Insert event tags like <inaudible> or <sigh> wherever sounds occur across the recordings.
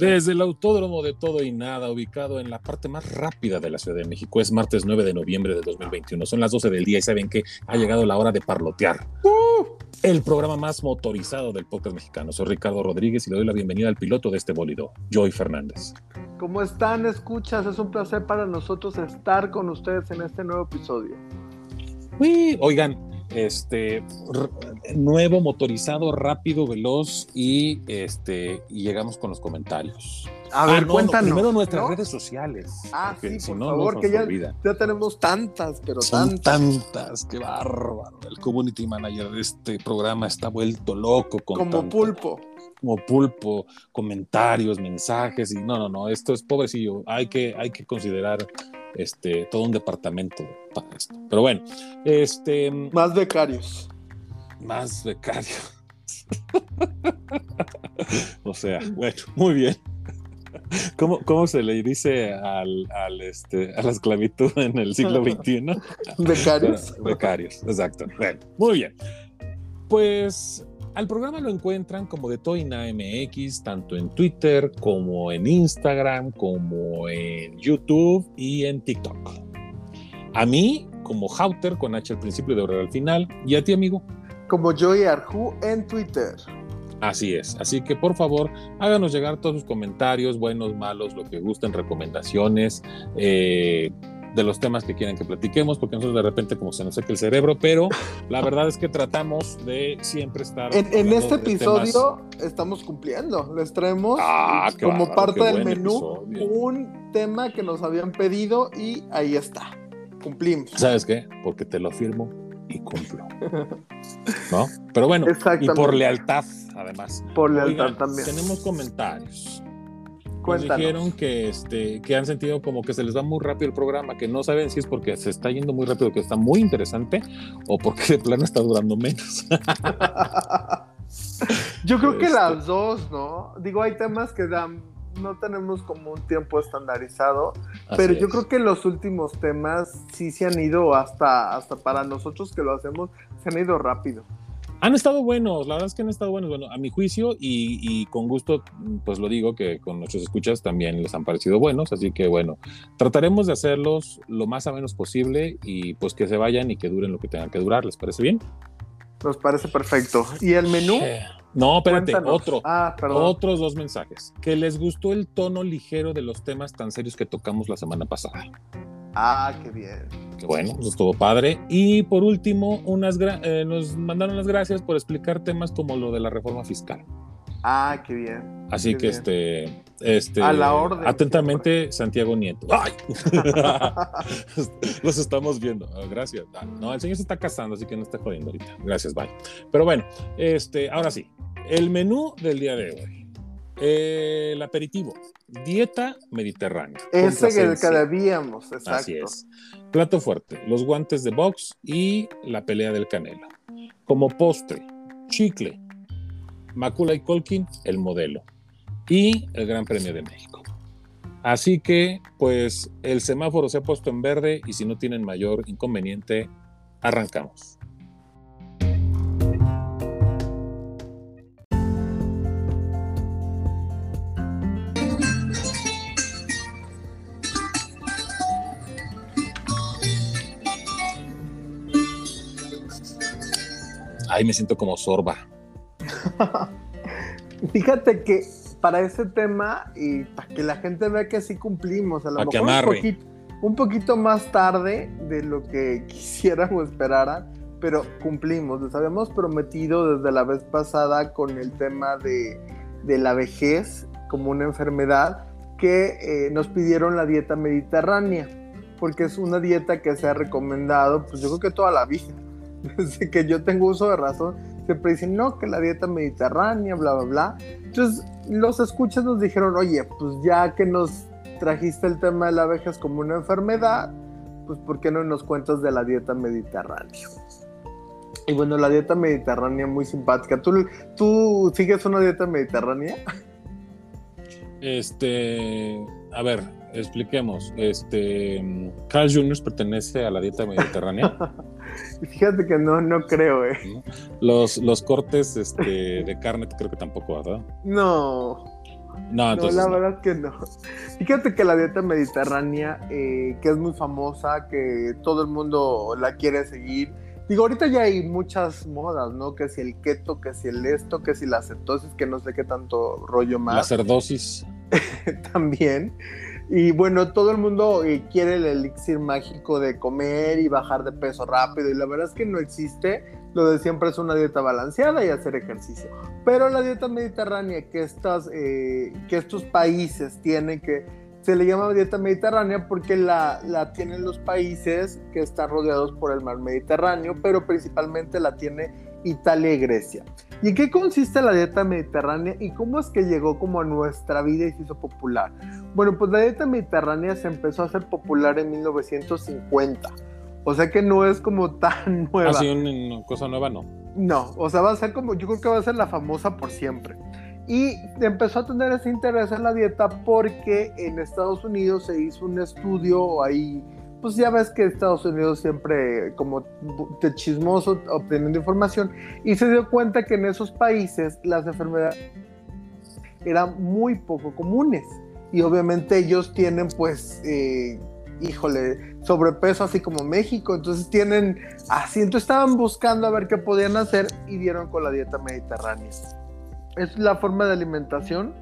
Desde el Autódromo de Todo y Nada, ubicado en la parte más rápida de la Ciudad de México, es martes 9 de noviembre de 2021. Son las 12 del día y saben que ha llegado la hora de parlotear. El programa más motorizado del podcast mexicano. Soy Ricardo Rodríguez y le doy la bienvenida al piloto de este bólido, Joy Fernández. ¿Cómo están? Escuchas, es un placer para nosotros estar con ustedes en este nuevo episodio. Uy, oigan, este nuevo motorizado rápido veloz y este y llegamos con los comentarios a ver, ah, cuéntanos. primero nuestras redes sociales. Ah, sí, por favor, que ya, ya, tenemos tantas, pero Son tantas. qué bárbaro. El community manager de este programa está vuelto loco. Con como pulpo. Como pulpo, comentarios, mensajes, y no, no, no, esto es pobrecillo. Hay que, hay que considerar este, todo un departamento para esto. Pero bueno, este. Más becarios. Más becarios. <laughs> o sea, bueno, muy bien. ¿Cómo, ¿Cómo, se le dice al, al, este, a la esclavitud en el siglo <laughs> XXI? Becarios. becarios, exacto. Bueno, muy bien. Pues al programa lo encuentran como de Toina MX, tanto en Twitter como en Instagram, como en YouTube y en TikTok. A mí, como Hauter, con H al principio y de al final. Y a ti, amigo. Como Joy Arju en Twitter. Así es. Así que por favor, háganos llegar todos sus comentarios, buenos, malos, lo que gusten, recomendaciones. Eh, de los temas que quieran que platiquemos, porque nosotros de repente como se nos seca el cerebro, pero la <laughs> verdad es que tratamos de siempre estar... En, este episodio estamos cumpliendo, les traemos ah, como parte del menú un tema que nos habían pedido y ahí está, cumplimos. ¿Sabes qué? Porque te lo firmo y cumplo. ¿No? Pero bueno, y por lealtad, además. Por lealtad también. Tenemos comentarios. Nos dijeron que, este, que han sentido como que se les va muy rápido el programa, que no saben si es porque se está yendo muy rápido, que está muy interesante, o porque de plano está durando menos. <laughs> Yo creo que este. las dos, ¿no? Digo, hay temas que dan no tenemos como un tiempo estandarizado, pero yo creo que los últimos temas sí se han ido hasta, hasta para nosotros que lo hacemos, se han ido rápido. Han estado buenos, la verdad es que han estado buenos, bueno, a mi juicio y, con gusto, pues lo digo que con nuestros escuchas también les han parecido buenos, así que bueno, trataremos de hacerlos lo más a menos posible y pues que se vayan y que duren lo que tengan que durar, ¿les parece bien? Nos parece perfecto. ¿Y el menú? No, espérate, otro. Ah, otros dos mensajes. Que les gustó el tono ligero de los temas tan serios que tocamos la semana pasada. Ah, qué bien. Qué bueno, eso estuvo padre. Y por último, unas eh, nos mandaron las gracias por explicar temas como lo de la reforma fiscal. Ah, qué bien. Así que este, este, a la orden. Atentamente, Santiago Nieto. ¡Ay! <laughs> Los estamos viendo. Ah, gracias. Ah, no, el señor se está casando, así que no está jodiendo ahorita. Gracias, bye. Pero bueno, este, ahora sí, el menú del día de hoy. El aperitivo, dieta mediterránea. Ese que, que debíamos, exacto. Así es. Plato fuerte, los guantes de box y la pelea del canelo. Como postre, chicle, Macula y Colkin, el modelo. Y el Gran Premio de México. Así que, pues, el semáforo se ha puesto en verde y si no tienen mayor inconveniente, arrancamos. Ay, me siento como sorba. <laughs> Fíjate que para ese tema y para que la gente vea que sí cumplimos, a lo mejor un poquito, más tarde de lo que <laughs> quisieran o esperaran, pero cumplimos. Les habíamos prometido desde la vez pasada con el tema de, la vejez como una enfermedad que eh, nos pidieron la dieta mediterránea, porque es una dieta que se ha recomendado, pues yo creo que toda la vida, <laughs> desde que yo tengo uso de razón, siempre dicen, no, que la dieta mediterránea, bla, bla, bla. Entonces, los escuchas nos dijeron, oye, pues ya que nos trajiste el tema de la vejez como una enfermedad, pues ¿por qué no nos cuentas de la dieta mediterránea? Y bueno, la dieta mediterránea muy simpática. ¿Tú, tú sigues una dieta mediterránea? Este, a ver, expliquemos. Este, Carl Jr. pertenece a la dieta mediterránea. <laughs> <laughs> Fíjate que no, no creo, eh. Los, los cortes este, de carne creo que tampoco, ¿verdad? No. No, entonces la verdad es que no. Fíjate que la dieta mediterránea, eh, que es muy famosa, que todo el mundo la quiere seguir. Digo, ahorita ya hay muchas modas, ¿no? Que si el keto, que si el esto, que si la cetosis, que no sé qué tanto rollo más. La cerdosis. <laughs> También. Y bueno, todo el mundo eh, quiere el elixir mágico de comer y bajar de peso rápido y la verdad es que no existe. Lo de siempre es una dieta balanceada y hacer ejercicio. Pero la dieta mediterránea que, estas, eh, que estos países tienen, que se le llama dieta mediterránea porque la, la tienen los países que están rodeados por el mar Mediterráneo, pero principalmente la tiene Italia y Grecia. ¿Y en qué consiste la dieta mediterránea y cómo es que llegó como a nuestra vida y se hizo popular? Bueno, pues la dieta mediterránea se empezó a hacer popular en 1950. O sea que no es como tan <laughs> nueva. Así una cosa nueva, no. No, o sea, va a ser como, yo creo que va a ser la famosa por siempre. Y empezó a tener ese interés en la dieta porque en Estados Unidos se hizo un estudio ahí pues ya ves que Estados Unidos siempre como de chismoso obteniendo información y se dio cuenta que en esos países las enfermedades eran muy poco comunes y obviamente ellos tienen pues eh, híjole sobrepeso así como México entonces tienen así entonces estaban buscando a ver qué podían hacer y dieron con la dieta mediterránea. Es la forma de alimentación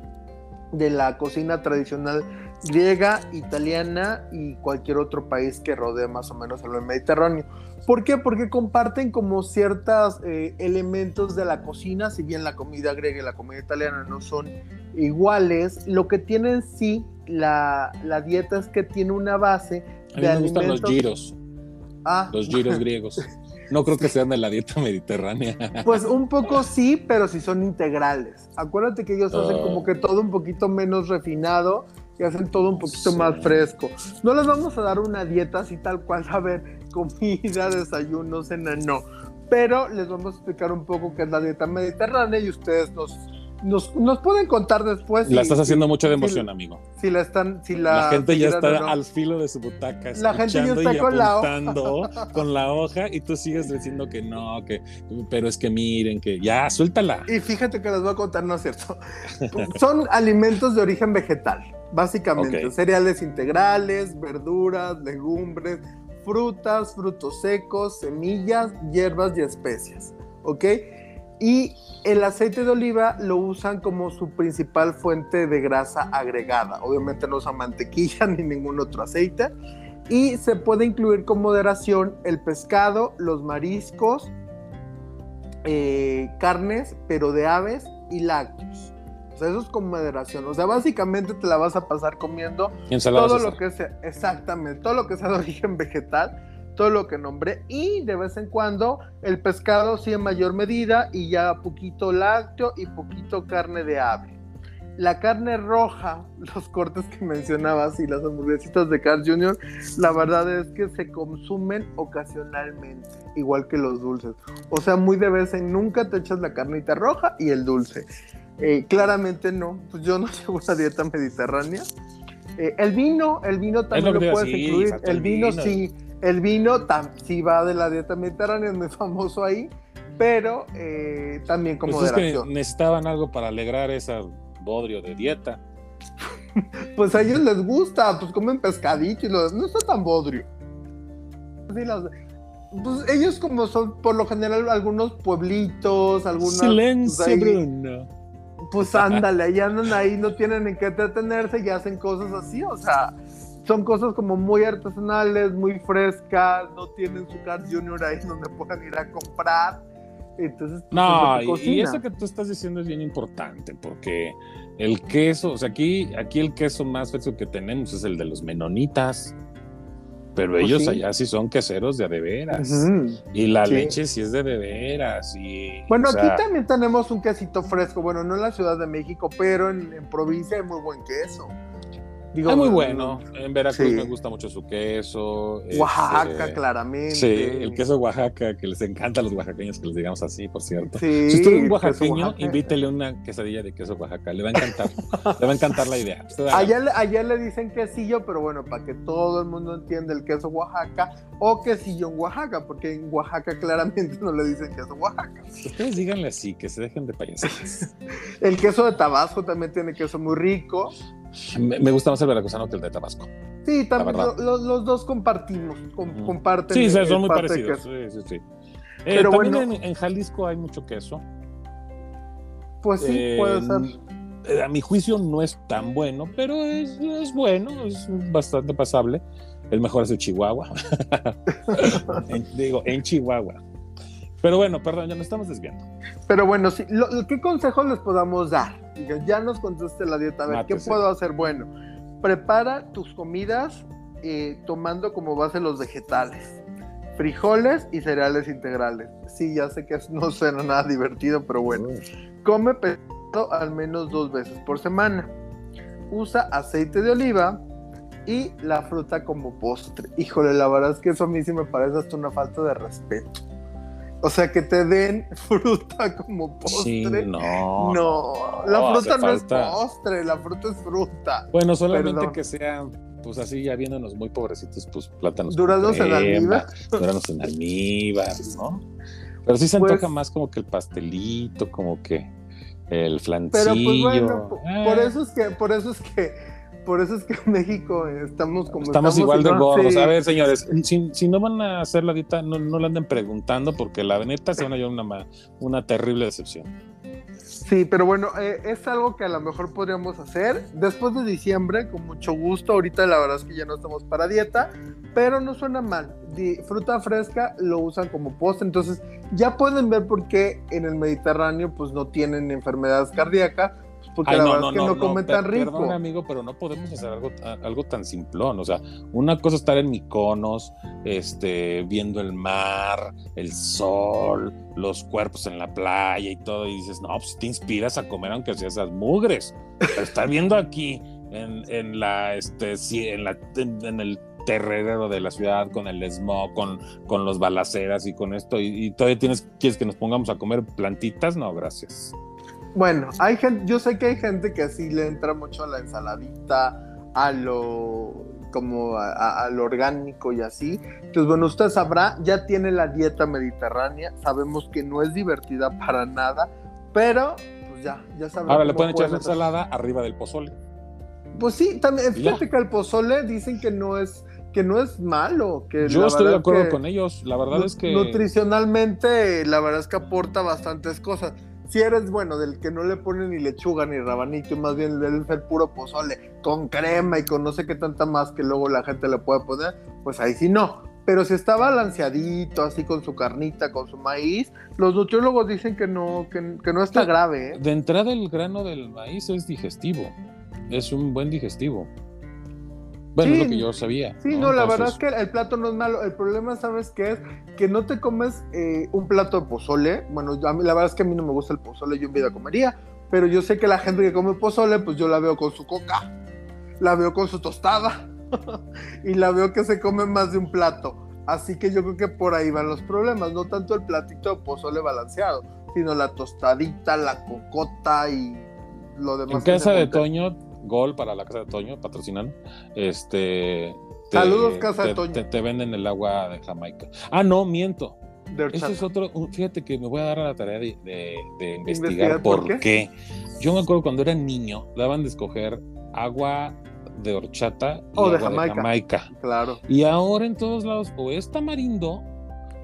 de la cocina tradicional griega, italiana y cualquier otro país que rodee más o menos el Mediterráneo. ¿Por qué? Porque comparten como ciertos eh, elementos de la cocina, si bien la comida griega y la comida italiana no son iguales, lo que tienen sí la, dieta es que tiene una base A mí me gustan los giros. Ah. Los giros griegos. <laughs> No creo que sean de la dieta mediterránea. <laughs> Pues un poco sí, pero sí son integrales. Acuérdate que ellos hacen como ah. que todo un poquito menos refinado y hacen todo un poquito más fresco. No les vamos a dar una dieta así tal cual, a ver, <laughs> comida, desayuno, cena, no. Pero les vamos a explicar un poco qué es la dieta mediterránea y ustedes nos nos, nos, pueden contar después. La estás haciendo mucho de emoción, amigo. Si la están, si la, la gente ya está al filo de su butaca, la gente ya está y con la hoja. <laughs> con la hoja y tú sigues diciendo que no, que, pero es que miren, que ya, suéltala. Y fíjate que les voy a contar, no es cierto. <laughs> Son alimentos de origen vegetal, básicamente, cereales integrales, verduras, legumbres, frutas, frutos secos, semillas, hierbas y especias, ¿ok? Y el aceite de oliva lo usan como su principal fuente de grasa agregada. Obviamente no usan mantequilla <laughs> ni ningún otro aceite. Y se puede incluir con moderación el pescado, los mariscos, eh, carnes, pero de aves y lácteos. O sea, eso es con moderación. O sea, básicamente te la vas a pasar comiendo todo lo que sea, exactamente, todo lo que sea de origen vegetal todo lo que nombré y de vez en cuando el pescado sí en mayor medida y ya poquito lácteo y poquito carne de ave. La carne roja, <laughs> los cortes que mencionabas y las hamburguesitas de Carl Jr., la verdad es que se consumen ocasionalmente, igual que los dulces. O sea, muy de vez en nunca te echas la carnita roja y el dulce. Eh, claramente no, pues yo no <laughs> llevo una dieta mediterránea. Eh, el vino, el vino también lo, puedes incluir. El vino, sí el vino sí va de la dieta mediterránea, es muy famoso ahí, pero eh, también como pues Es que necesitaban algo para alegrar ese bodrio de dieta. <laughs> pues a ellos les gusta, pues comen pescadito y lo, no está tan bodrio. pues ellos como son por lo general algunos pueblitos, algunos... Silencio, pues, Bruno. Pues ándale, ahí andan ahí, no tienen en qué entretenerse y hacen cosas así, o sea, son cosas como muy artesanales, muy frescas, no tienen su Car Junior ahí <laughs> donde puedan ir a comprar. Entonces, pues, no, y, eso que tú estás diciendo es bien importante, porque el queso, o sea, aquí, aquí el queso más fresco que tenemos es el de los menonitas. Pero pues ellos allá sí son queseros de de veras. Y la leche sí es de de veras. Y, bueno, aquí también tenemos un quesito fresco. Bueno, no en la Ciudad de México, pero en, en provincia hay muy buen queso. Es muy bueno. En Veracruz me gusta mucho su queso. Oaxaca, este, claramente. Sí, el queso Oaxaca, que les encanta a los oaxaqueños que les digamos así, por cierto. si usted es un oaxaqueño, invítele una quesadilla de queso Oaxaca. Le va a encantar. le va a encantar la idea. Allá, allá, le dicen quesillo, pero bueno, para que todo el mundo entienda el queso Oaxaca o quesillo en Oaxaca, porque en Oaxaca claramente no le dicen queso Oaxaca. Ustedes díganle así, que se dejen de payasadas. <laughs> el queso de Tabasco también tiene queso muy rico. Me, gusta más el veracruzano que el de Tabasco. Sí, también los dos compartimos, comparten. Sí, son muy parecidos. Sí, sí, sí. Eh, Pero también en, Jalisco hay mucho queso. Pues sí, puede ser. Eh, a mi juicio no es tan bueno, pero es, es bueno, es bastante pasable. El mejor es el Chihuahua. <laughs> digo, en Chihuahua. Pero bueno, perdón, ya nos estamos desviando. Pero bueno, sí, ¿qué consejos les podamos dar? Ya nos contaste la dieta, a ver, ¿qué puedo hacer? Bueno, prepara tus comidas eh, tomando como base los vegetales, frijoles y cereales integrales. Sí, ya sé que no <laughs> suena nada divertido, pero bueno. Come pescado al menos dos veces por semana. Usa aceite de oliva y la fruta como postre. Híjole, la verdad es que eso a mí sí me parece hasta una falta de respeto. O sea, que te den <laughs> fruta como postre. Sí, no. No, la fruta no es postre, la fruta es fruta. Bueno, solamente que sean, pues así ya viéndonos muy pobrecitos, pues plátanos. Duranos en almíbar. Duranos en almíbar, ¿no? Pero sí se pues antoja más como que el pastelito, como que el flancillo. Pero pues bueno, por ah. eso es que, por eso es que por eso es que en México estamos como estamos, igual de gordos. A ver, señores, si, no van a hacer la dieta, no, no la anden preguntando porque la neta se van a llevar una, una terrible decepción. Sí, pero bueno, eh, es algo que a lo mejor podríamos hacer después de diciembre, con mucho gusto. Ahorita la verdad es que ya no estamos para dieta, pero no suena mal. fruta fresca lo usan como postre, entonces ya pueden ver por qué en el Mediterráneo pues no tienen enfermedades cardíacas porque la verdad es que no, come tan rico. Perdón, amigo, pero no podemos hacer algo, algo tan simplón. O sea, una cosa es estar en Miconos, este, viendo el mar, el sol, los cuerpos en la playa y todo, y dices, no, pues te inspiras a comer aunque sea esas mugres. Pero estar viendo aquí en, en la, este, en, la, en, el terrero de la ciudad con el smog, con, con los balaceras y con esto, y, y todavía tienes, quieres que nos pongamos a comer plantitas, no, gracias. Bueno, hay gente, yo sé que hay gente que así le entra mucho a la ensaladita, a lo como a, lo orgánico y así. Entonces, bueno, usted sabrá, ya tiene la dieta mediterránea, sabemos que no es divertida para nada, pero pues ya, ya sabemos. Ahora le pueden echar la ensalada arriba del pozole. Pues sí, también, fíjate que el pozole dicen que no es que no es malo. Que Yo estoy de acuerdo con ellos. La verdad es que. Nutricionalmente, la verdad es que aporta bastantes cosas si eres bueno del que no le pone ni lechuga ni rabanito, y más bien el, el puro pozole con crema y con no sé qué tanta más que luego la gente le puede poner, pues ahí sí no. Pero si está balanceadito, así con su carnita, con su maíz, los nutriólogos dicen que no, que, no está grave. ¿eh? De entrada el grano del maíz es digestivo, es un buen digestivo. Bueno, es lo que yo sabía. Sí, no, la verdad es que el plato no es malo. El problema, ¿sabes qué es? Que no te comes eh, un plato de pozole. Bueno, a mí, la verdad es que a mí no me gusta el pozole, yo en vida comería. Pero yo sé que la gente que come pozole, pues yo la veo con su coca, la veo con su tostada <laughs> y la veo que se come más de un plato. Así que yo creo que por ahí van los problemas. No tanto el platito de pozole balanceado, sino la tostadita, la cocota y lo demás. En casa de Toño Gol para la casa de Toño, patrocinando. Este. Saludos, casa de Toño. Te, venden el agua de Jamaica. Ah, no, miento. Ese es otro. Fíjate que me voy a dar a la tarea de, investigar, por, qué? Yo me acuerdo cuando era niño, daban de escoger agua de horchata y agua de Jamaica. Claro. Y ahora en todos lados, o es tamarindo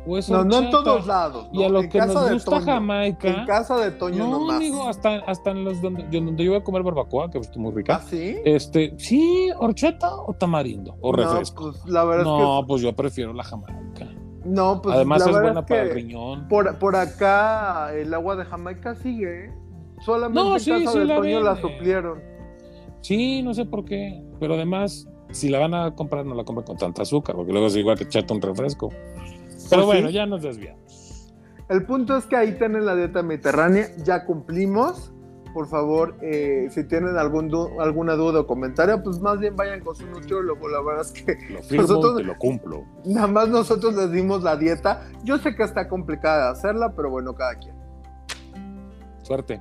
no, no en todos lados. Y a lo que nos gusta Jamaica. En casa de Toño no, amigo, hasta, hasta en los donde yo, donde yo iba a comer barbacoa, que es muy rica. ¿Ah, sí? Este, sí, horchata o tamarindo o refresco. Pues, la verdad no, es que... pues yo prefiero la Jamaica. No, pues Además es buena para el riñón. Por, por acá el agua de Jamaica sigue. ¿eh? Solamente en casa de Toño la suplieron. Sí, no sé por qué. Pero además, si la van a comprar, no la compren con tanta azúcar, porque luego es igual que echarte un refresco. Pero bueno, ya nos desviamos. El punto es que ahí tienen la dieta mediterránea, ya cumplimos. por favor, eh, si tienen algún alguna duda o comentario, pues más bien vayan con su nutriólogo. La verdad es que lo nosotros, lo cumplo. Nada más nosotros les dimos la dieta. Yo sé que está complicada hacerla, pero bueno, cada quien. Suerte.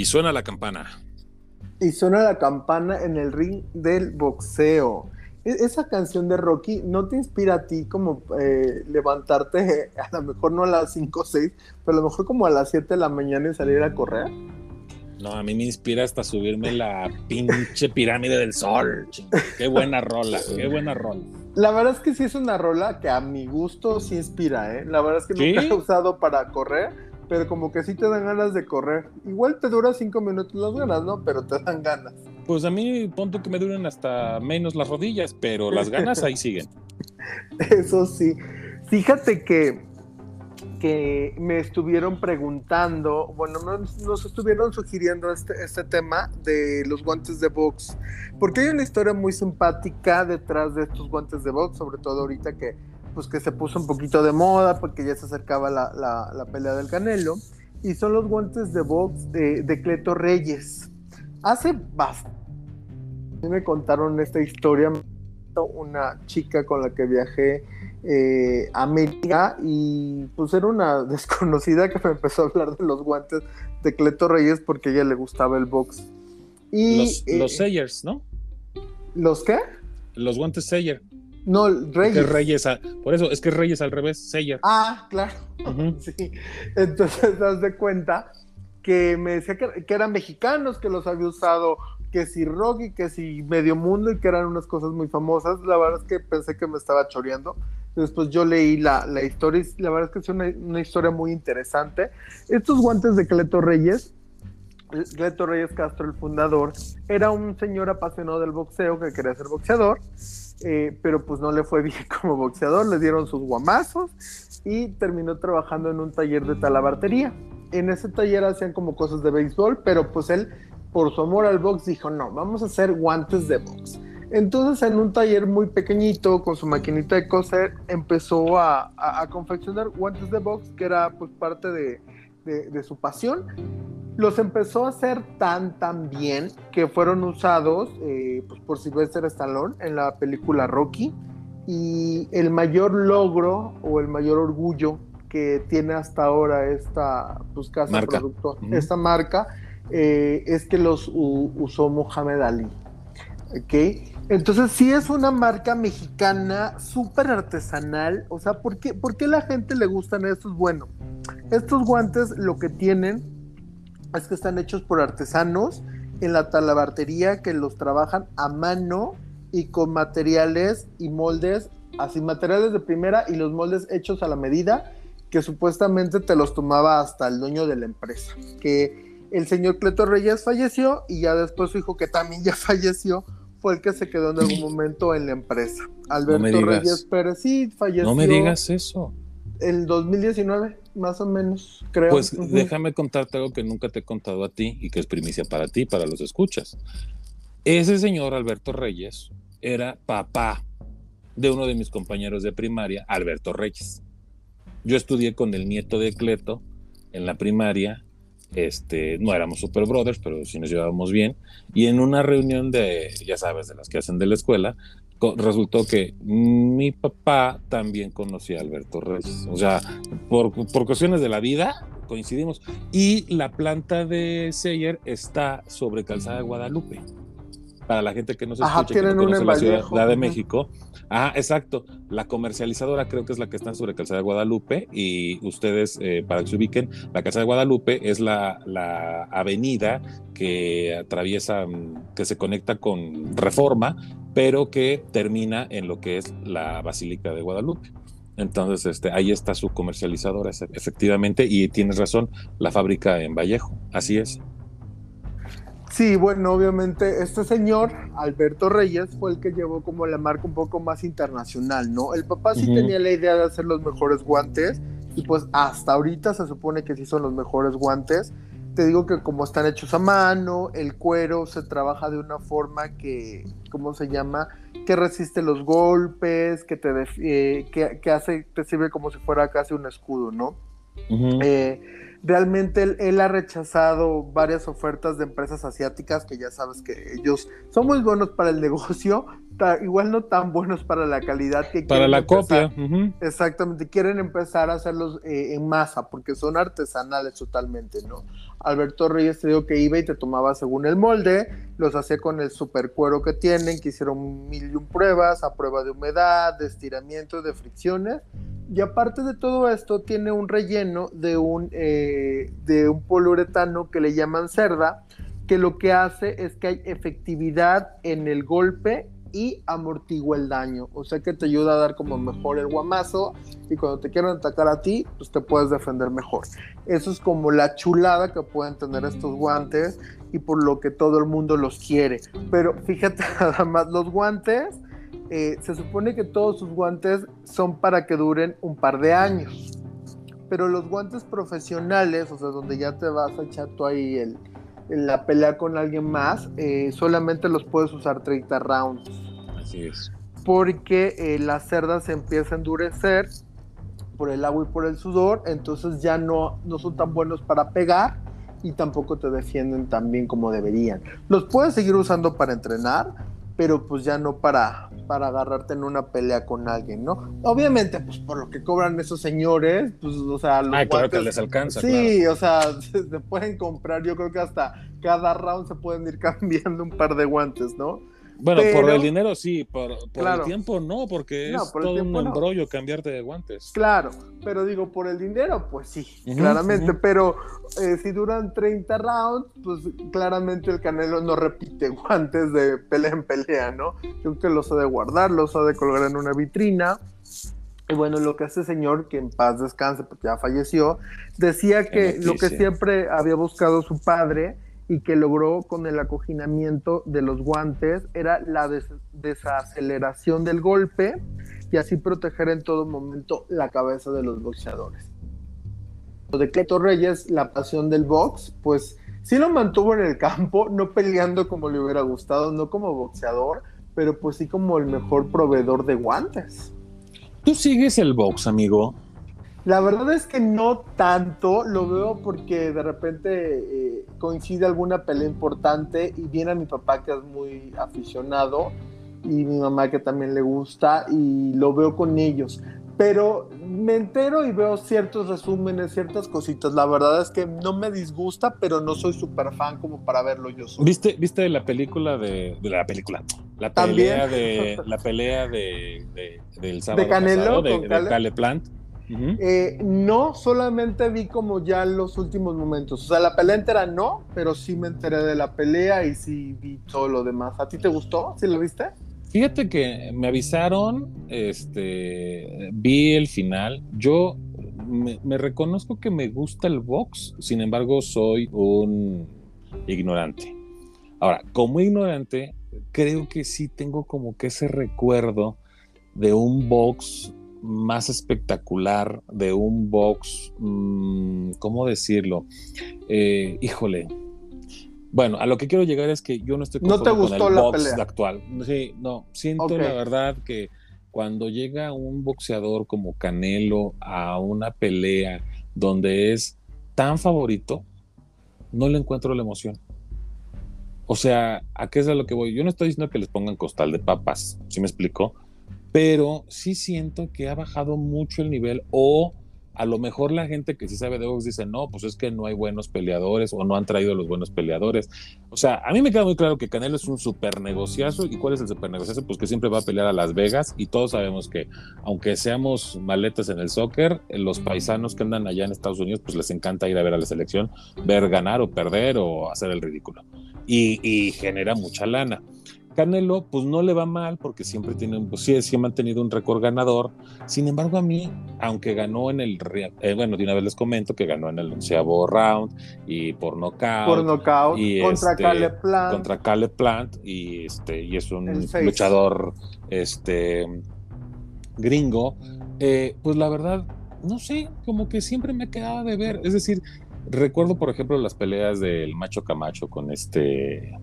Y suena la campana. Y suena la campana en el ring del boxeo. E-, esa canción de Rocky no te inspira a ti como eh, levantarte, <laughs> a lo mejor no a las 5 o 6, pero a lo mejor como a las 7 de la mañana y salir a correr. No, a mí me inspira hasta subirme la pinche pirámide del sol. Qué buena rola, <laughs> qué buena rola. La verdad es que sí es una rola que a mi gusto sí inspira, ¿eh? La verdad es que nunca he usado para correr, pero como que sí te dan ganas de correr. Igual te dura cinco minutos las ganas, ¿no? Pero te dan ganas. Pues a mí, punto que me duren hasta menos las rodillas, pero las ganas ahí <laughs> siguen. Eso sí. Fíjate que, que me estuvieron preguntando, bueno, nos, estuvieron sugiriendo este, este tema de los guantes de box, porque hay una historia muy simpática detrás de estos guantes de box, sobre todo ahorita que pues que se puso un poquito de moda porque ya se acercaba la, la, pelea del Canelo, y son los guantes de box de, de Cleto Reyes. Hace bastante me contaron esta historia, una chica con la que viajé eh, a América y pues era una <laughs> desconocida que me empezó a hablar de los guantes de Cleto Reyes porque a ella le gustaba el box. Y, los, eh, los Sayers, ¿no? ¿Los qué? Los guantes Sayer. No, Reyes. Reyes, por eso es que Reyes al revés, Seyer. Ah, claro. <laughs> sí. Entonces, <laughs> das de cuenta que me decía que, eran mexicanos, que los había usado, que si Rocky, que si Medio Mundo y que eran unas cosas muy famosas. La verdad es que pensé que me estaba choreando. Después yo leí la, historia y la verdad es que es una, una historia muy interesante. Estos guantes de Cleto Reyes Cleto Reyes Castro, el fundador, era un señor apasionado del boxeo que quería ser boxeador eh, pero pues no le fue <laughs> bien como boxeador, le dieron sus guamazos y terminó trabajando en un taller de talabartería. En ese taller hacían como cosas de béisbol, pero pues él, por su amor al box, dijo, no, vamos a hacer guantes de box. Entonces en un taller muy pequeñito, con su maquinita de coser, empezó a, confeccionar guantes de box, que era pues parte de, de su pasión los empezó a hacer tan tan bien que fueron usados eh, pues, por Sylvester Stallone en la película Rocky y el mayor logro o el mayor orgullo que tiene hasta ahora esta pues, casa marca. esta marca, eh, es que los usó Mohamed Ali. ¿okay? Entonces sí es una marca mexicana súper artesanal. O sea, ¿por qué, ¿por qué la gente le gustan estos? Bueno, estos guantes lo que tienen es que están hechos por artesanos en la talabartería que los trabajan a mano y con materiales y moldes, así materiales de primera y los moldes hechos a la medida que supuestamente te los tomaba hasta el dueño de la empresa, que el señor Cleto Reyes falleció y ya después su hijo que también ya <laughs> falleció fue el que se quedó en algún momento en la empresa. Alberto Reyes Pérez sí falleció. No me digas eso. El 2019 más o menos, creo. Pues déjame contarte algo que nunca te he contado a ti y que es primicia para ti, para los escuchas. Ese señor Alberto Reyes era papá de uno de mis compañeros de primaria, Alberto Reyes. Yo estudié con el nieto de Cleto en la primaria. Este, no éramos super brothers, pero sí nos llevábamos bien. Y en una reunión de, ya sabes, de las que hacen de la escuela, resultó que mi papá también conocía a Alberto Reyes. O sea, por, por cuestiones de la vida coincidimos. Y la planta de Seyer está sobre Calzada de Guadalupe. Para la gente que no se escucha, que no conoce la Ciudad de México. Ah, exacto. La comercializadora creo que es la que está sobre Calzada de Guadalupe. Y ustedes, eh, para que se ubiquen, la Calzada de Guadalupe es la, la avenida que atraviesa, mm, que se conecta con Reforma pero que termina en lo que es la Basílica de Guadalupe. Entonces, este, ahí está su comercializadora, efectivamente, y tienes razón, la fábrica en Vallejo, así es. Sí, bueno, obviamente este señor, Alberto Reyes, fue el que llevó como la marca un poco más internacional, ¿no? El papá sí tenía la idea de hacer los mejores guantes y pues hasta ahorita se supone que sí son los mejores guantes. Te digo que como están hechos a mano, el cuero se trabaja de una forma que, ¿cómo se llama? Que resiste los golpes, que te eh, que, hace, te sirve como si fuera casi un escudo, ¿no? realmente él, ha rechazado varias ofertas de empresas asiáticas que ya sabes que ellos son muy buenos para el <laughs> negocio, igual no tan buenos para la calidad que para la copia. Exactamente, quieren empezar a hacerlos eh, en masa porque son artesanales totalmente, ¿no? Alberto Reyes te digo que iba y te tomaba según el molde, los hacía con el super cuero que tienen, que hicieron mil y un pruebas, a prueba de humedad, de estiramiento, de fricciones y aparte de todo esto, tiene un relleno de un, eh, de un poliuretano que le llaman cerda, que lo que hace es que hay efectividad en el golpe y amortigua el daño. O sea que te ayuda a dar como mejor el guamazo y cuando te quieran atacar a ti, pues te puedes defender mejor. Eso es como la chulada que pueden tener estos guantes y por lo que todo el mundo los quiere. Pero fíjate <laughs> nada más, los guantes eh, se supone que todos sus guantes son para que duren un par de años. Pero los guantes profesionales, o sea, donde ya te vas a echar tú ahí el, la pelea con alguien más, eh, solamente los puedes usar 30 rounds. Así es. Porque eh, la cerda se empieza a endurecer por el agua y por el sudor, entonces ya no, no son tan buenos para pegar y tampoco te defienden tan bien como deberían. Los puedes seguir usando para entrenar, pero pues ya no para, para agarrarte en una pelea con alguien, ¿no? Obviamente, pues por lo que cobran esos señores, pues, o sea, los ah, claro que les alcanza. Sí, o sea, <laughs> se, pueden comprar, yo creo que hasta cada round se pueden ir <laughs> cambiando un par de guantes, ¿no? Bueno, por el dinero sí, por, el tiempo no, porque es todo un embrollo cambiarte de guantes. Claro, pero digo, por el dinero, pues sí, claramente, pero eh, si duran 30 rounds, pues claramente el Canelo no repite <laughs> guantes de pelea en pelea, ¿no? Creo que los ha de guardar, los ha de colgar en una vitrina. Y bueno, lo que este señor, que en paz descanse porque ya falleció, decía que lo que siempre había buscado su padre y que logró con el acoginamiento de los guantes era la desaceleración del golpe y así proteger en todo momento la cabeza de los boxeadores. De Cleto Reyes, la pasión del box, pues sí lo mantuvo en el campo, <laughs> no peleando como le hubiera gustado, no como boxeador, pero pues sí como el mejor proveedor de guantes. ¿Tú sigues el box, amigo? La verdad es que no tanto, lo veo porque de repente eh, coincide alguna pelea importante y viene a mi papá que es muy aficionado y mi mamá que también le gusta y lo veo con ellos. Pero me entero y veo ciertos resúmenes, ciertas cositas. La verdad es que no me disgusta, pero no soy súper fan como para verlo yo solo. ¿Viste, ¿Viste la película de, la película? La pelea de la pelea de, del sábado de Canelo, de, Cale Plant eh, no, solamente vi como ya los últimos momentos. O sea, la pelea entera no, pero sí me enteré de la pelea y sí vi todo lo demás. ¿A ti te gustó? ¿Sí lo viste? Fíjate que me avisaron, este, vi el final. Yo me, me reconozco que me gusta el box, sin embargo, soy un ignorante. Ahora, como ignorante, creo que sí tengo como que ese recuerdo de un box más espectacular de un box, mm, ¿cómo decirlo? Eh, híjole. Bueno, a lo que quiero llegar es que yo no estoy no te gustó con el la box actual. Sí, no, siento la verdad que cuando llega un boxeador como Canelo a una pelea donde es tan favorito, no le encuentro la emoción. O sea, ¿a qué es a lo que voy? Yo no estoy diciendo que les pongan costal de papas, ¿sí me explico? Pero sí siento que ha bajado mucho el nivel o a lo mejor la gente que sí sabe de box dice, no, pues es que no hay buenos peleadores o no han traído los buenos peleadores. O sea, a mí me queda muy claro que Canelo es un super negociazo. ¿Y cuál es el super negociazo? Pues que siempre va a pelear a Las Vegas y todos sabemos que, aunque seamos maletas en el soccer, los paisanos que andan allá en Estados Unidos, pues les encanta ir a ver a la selección, ver ganar o perder o hacer el ridículo. Y, y genera mucha lana. Canelo, pues no le va mal porque siempre tiene, pues sí, sí ha mantenido un récord ganador. Sin embargo, a mí, aunque ganó en el, eh, bueno, de una vez les comento que ganó en el onceavo round y por nocaut. Por nocaut, contra este, Caleb Plant. Contra Caleb Plant y, este, y es un luchador este, gringo. Eh, pues la verdad, no sé, como que siempre me quedaba de ver. Es decir, recuerdo, por ejemplo, las peleas del Macho Camacho con este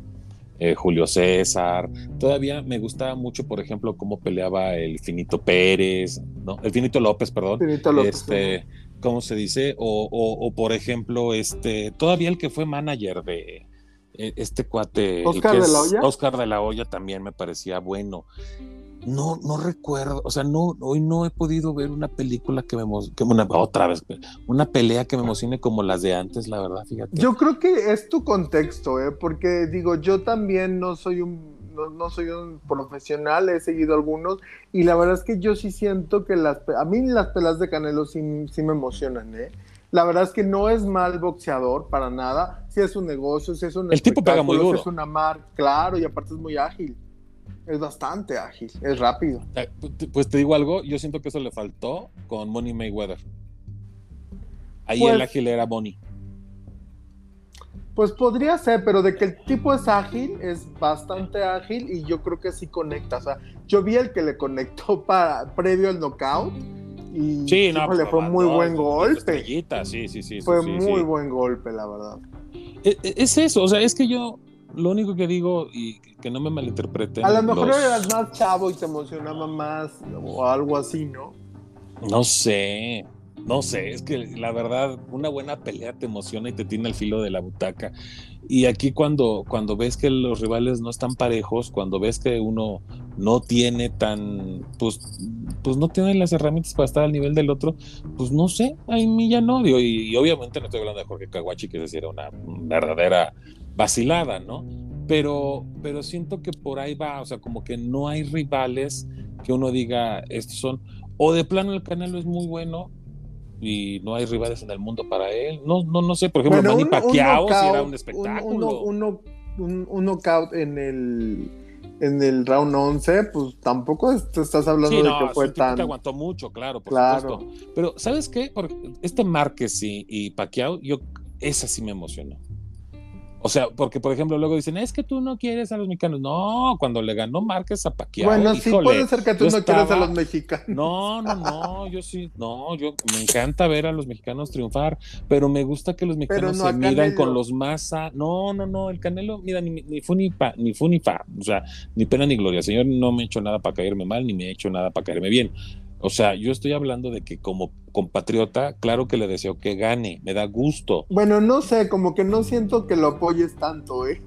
eh, Julio César. Todavía me gustaba mucho, por ejemplo, cómo peleaba el Finito Pérez, ¿no? El Finito López, perdón. Finito López. Este, ¿Cómo se dice? O, o, por ejemplo, este, todavía el que fue manager de e, este cuate. Oscar de la Hoya. Oscar de la Hoya también me parecía bueno no, no recuerdo, o sea, no, hoy no he podido ver una película que me que una, otra vez, una pelea que me emocione como las de antes, la verdad, fíjate. Yo creo que es tu contexto, ¿eh? porque digo, yo también no soy un, no, soy un profesional, he seguido algunos, y la verdad es que yo sí siento que las, a mí las peleas de Canelo sí, sí me emocionan, ¿eh? La verdad es que no es mal boxeador para nada. Si es un negocio, si es un El tipo pega muy duro. es una marca, claro, y aparte es muy ágil. Es bastante ágil, es rápido. Eh, pues te digo algo, yo siento que eso le faltó con Money Mayweather. Ahí el pues ágil era Money. Pues podría ser, pero de que el tipo es ágil, es bastante ágil y yo creo que sí conecta. O sea, yo vi el que le conectó <laughs> para, previo al knockout y sí, no, le fue muy buen golpe. Sí, sí, sí. Fue muy buen golpe, la verdad. E, e, es, eso, o sea, es que yo lo único que digo, y que no me malinterpreten. A lo mejor eras más chavo y te emocionaba más o algo así, ¿no? No sé, no sé, es que la verdad, una buena pelea te emociona y te tiene al filo de la butaca. Y aquí cuando, cuando ves que los rivales no están parejos, cuando ves que uno no tiene tan, pues, pues no tiene las herramientas para estar al nivel del otro, pues no sé, a mí ya no. Y, y obviamente no estoy hablando de Jorge Kawachi, que era una verdadera vacilada, ¿no? Pero, pero siento que por ahí va, o sea, como que no hay rivales que uno diga, estos son, o de plano el Canelo es muy bueno y no hay rivales en el mundo para él. No, no, no sé, por ejemplo, Manny Pacquiao si era un espectáculo. Un, un, knockout en el en el round 11, pues tampoco te estás hablando de que fue tan. Te aguantó mucho, claro, por claro. supuesto. Pero, ¿sabes qué? este Márquez y, y Pacquiao, yo, esa sí me emocionó. O sea, porque por ejemplo luego dicen, es que tú no quieres a los mexicanos. No, cuando le ganó Márquez a Pacquiao. Bueno, sí puede ser que tú no quieras a los mexicanos. No, no, no, yo sí, no, yo me encanta ver a los mexicanos triunfar, pero me gusta que los mexicanos se midan con los más. No, no, no, el Canelo, mira, ni, ni fu ni pa, ni fu ni fa, o sea, ni pena ni gloria. Señor, no me ha hecho nada para caerme mal, ni me ha hecho nada para caerme bien. O sea, yo estoy hablando de que como compatriota, claro que le deseo que gane, me da gusto. Bueno, no sé, como que no siento que lo apoyes tanto, ¿eh?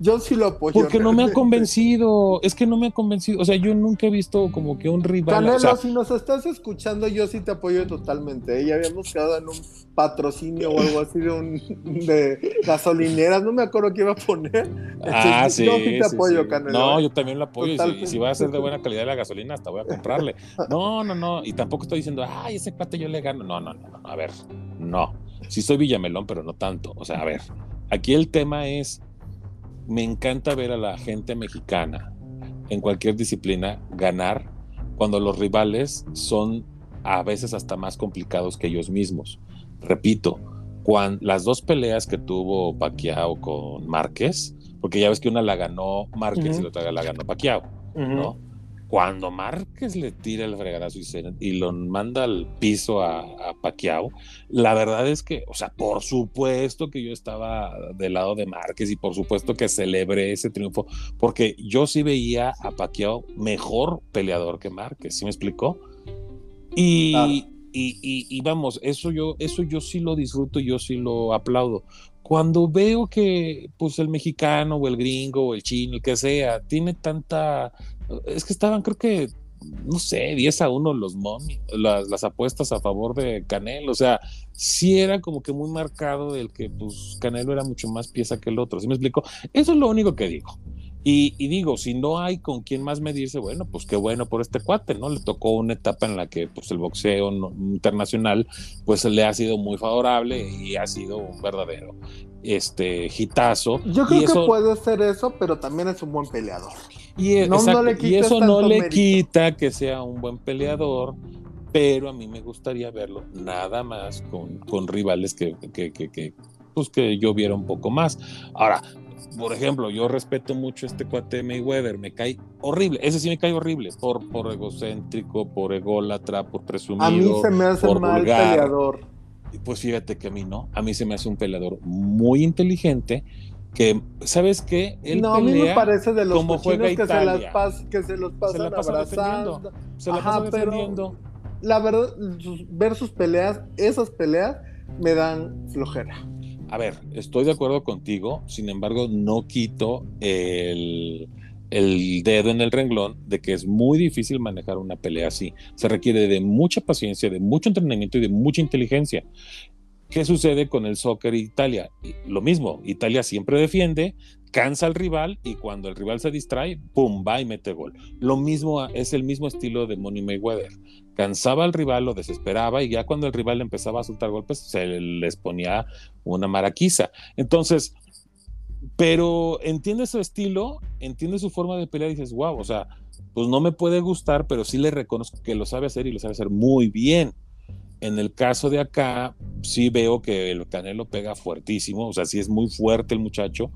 Yo sí lo apoyo. Porque no me ha convencido, es que no me ha convencido. O sea, yo nunca he visto como que un rival. Canelo, si nos estás escuchando, yo sí te apoyo totalmente. ¿eh? Ya habíamos quedado en un patrocinio o algo así de, un, de gasolineras, no me acuerdo qué iba a poner. Ah, sí, yo sí te apoyo, Canelo. No, ¿eh? yo también lo apoyo. Y si, va a ser de buena calidad la gasolina, hasta voy a comprarle. No, no, no. Y tampoco estoy diciendo, ay, ese cuate yo le gano. No, no, no, no. A ver, no. Sí soy Villamelón, pero no tanto. O sea, a ver, aquí el tema es me encanta ver a la gente mexicana en cualquier disciplina ganar cuando los rivales son a veces hasta más complicados que ellos mismos. Repito, cuando, las dos peleas que tuvo Pacquiao con Márquez, porque ya ves que una la ganó Márquez y la otra la ganó Pacquiao, ¿no? Cuando Márquez le tira el fregadazo y, lo manda al piso a, a Pacquiao, la verdad es que, o sea, por supuesto que yo estaba del lado de Márquez y por supuesto que celebré ese triunfo, porque yo sí veía a Pacquiao mejor peleador que Márquez, ¿sí me explicó? Y, y, y, vamos, eso yo, eso yo sí lo disfruto, yo sí lo aplaudo. Cuando veo que pues el mexicano o el gringo o el chino, el que sea, tiene tanta es que estaban, creo que, no sé, 10 a 1 los momios, las, apuestas a favor de Canelo. O sea, sí era como que muy marcado el que, pues, Canelo era mucho más pieza que el otro. ¿Sí me explico? Eso es lo único que digo. Y, digo, si no hay con quién más medirse, bueno, pues qué bueno por este cuate, ¿no? Le tocó una etapa en la que pues el boxeo internacional pues le ha sido muy favorable y ha sido un verdadero este hitazo. Yo creo que puede ser eso, pero también es un buen peleador. Y, e, eso no le quita que sea un buen peleador, pero a mí me gustaría verlo nada más con, con rivales que, que, que, pues que yo viera un poco más. Ahora, por ejemplo, yo respeto mucho a este cuate Mayweather, me cae horrible, ese sí me cae horrible, por, por egocéntrico, por ególatra, por presumido. A mí se me hace mal peleador. Pues fíjate que a mí no, a mí se me hace un peleador muy inteligente que, ¿sabes qué? Él no, a mí me parece de los como juega que, se las que se los pasan se la pasa abrazando. Se la pasa defendiendo. la verdad, ver sus peleas, esas peleas, me dan flojera. A ver, estoy de acuerdo contigo, sin embargo, no quito el, dedo en el renglón de que es muy difícil manejar una pelea así. Se requiere de mucha paciencia, de mucho entrenamiento y de mucha inteligencia. ¿Qué sucede con el soccer Italia? Lo mismo, Italia siempre defiende, cansa al rival y cuando el rival se distrae, ¡pum! va y mete gol. Lo mismo es el mismo estilo de Money Mayweather. Cansaba al rival, lo desesperaba y ya cuando el rival empezaba a soltar golpes, se les ponía una maraquiza. Entonces, pero entiende su estilo, entiende su forma de pelear y dices, wow, o sea, pues no me puede gustar, pero sí le reconozco que lo sabe hacer y lo sabe hacer muy bien. En el caso de acá, sí veo que el Canelo pega fuertísimo, o sea, sí es muy fuerte el muchacho,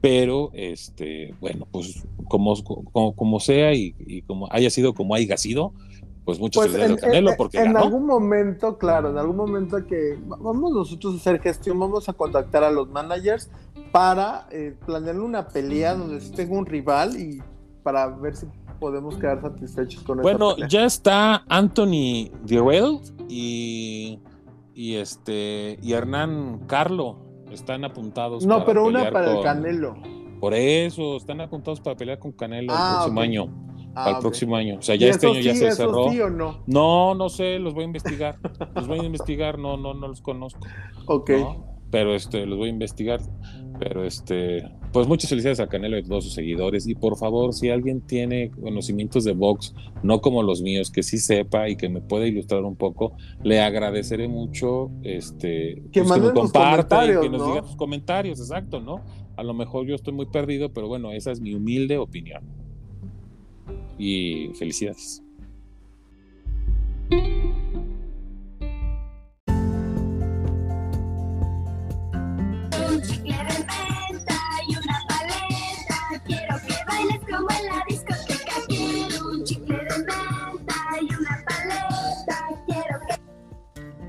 pero este, bueno, pues como, como, sea y, como haya sido como haya sido, pues muchas pues gracias Canelo porque en algún momento, claro, en algún momento que vamos nosotros a hacer gestión, vamos a contactar a los managers para eh, planear una pelea donde tenga un rival y para ver si podemos quedar satisfechos con Bueno, ya está Anthony Dirrell y, y este y Hernán Carlo están apuntados. No, pero una para el Canelo. Por eso, están apuntados para pelear con Canelo el ah, próximo año. Ah, para el próximo año. O sea, ya este año ya se cerró. Sí o no? no, no sé, los voy a investigar. los voy a investigar, no, no, no los conozco. <laughs> Ok. Pero este, los voy a investigar. Pero este, pues muchas felicidades a Canelo y a todos sus seguidores. Y por favor, si alguien tiene conocimientos de box, no como los míos, que sí sepa y que me pueda ilustrar un poco, le agradeceré mucho este, que, pues, me comparta y que nos diga sus comentarios, exacto, ¿no? A lo mejor yo estoy muy perdido, pero bueno, esa es mi humilde opinión. Y felicidades.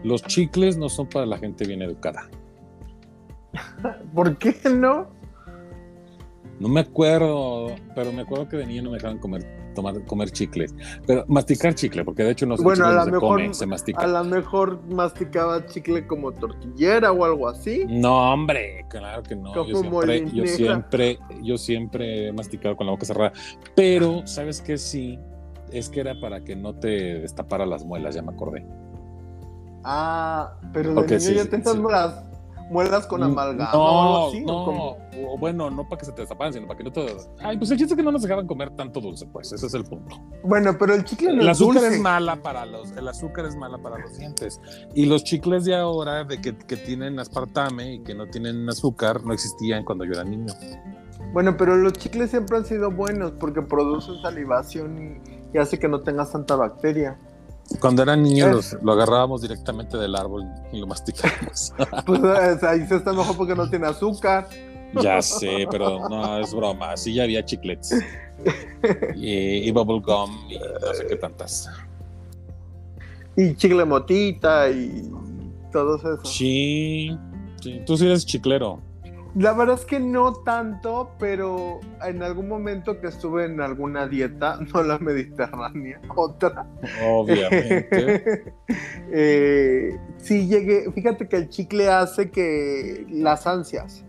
Los chicles no son para la gente bien educada. <laughs> ¿Por qué no? No me acuerdo, pero me acuerdo que de niño no me dejaban comer, tomar, comer chicles. Pero masticar chicle, porque de hecho no bueno, a se come, se mastica. A lo mejor masticaba chicle como tortillera o algo así. No, hombre, claro que no. yo siempre, yo siempre, yo siempre he masticado con la boca cerrada. Pero, ¿sabes qué? Sí, es que era para que no te destapara las muelas, ya me acordé. Ah, pero de niño ya tenías las muelas con mm, amalgama no, o así, no, o bueno, no para que se te destaparan, sino para que no te... Ay, pues el chiste es que no nos dejaban comer tanto dulce, pues, ese es el punto. Bueno, pero el chicle no El azúcar es mala para los... El azúcar es mala para los dientes. Y los chicles de ahora, de que, que tienen aspartame y que no tienen azúcar, no existían cuando yo era niño. Bueno, pero los chicles siempre han sido buenos porque producen salivación y, y hace que no tengas tanta bacteria. Cuando eran niños lo agarrábamos directamente del árbol y lo masticábamos. <laughs> pues ahí se está mejor porque no tiene azúcar. Ya sé, pero no, es broma. Sí ya había chiclets. Y, y bubblegum y no sé qué tantas. Y chicle motita y todo eso. Sí, sí. Tú sí eres chiclero. La verdad es que no tanto, pero en algún momento que estuve en alguna dieta, <laughs> no la mediterránea, otra. Obviamente. <laughs> eh, sí llegué, fíjate que el chicle hace que las ansias.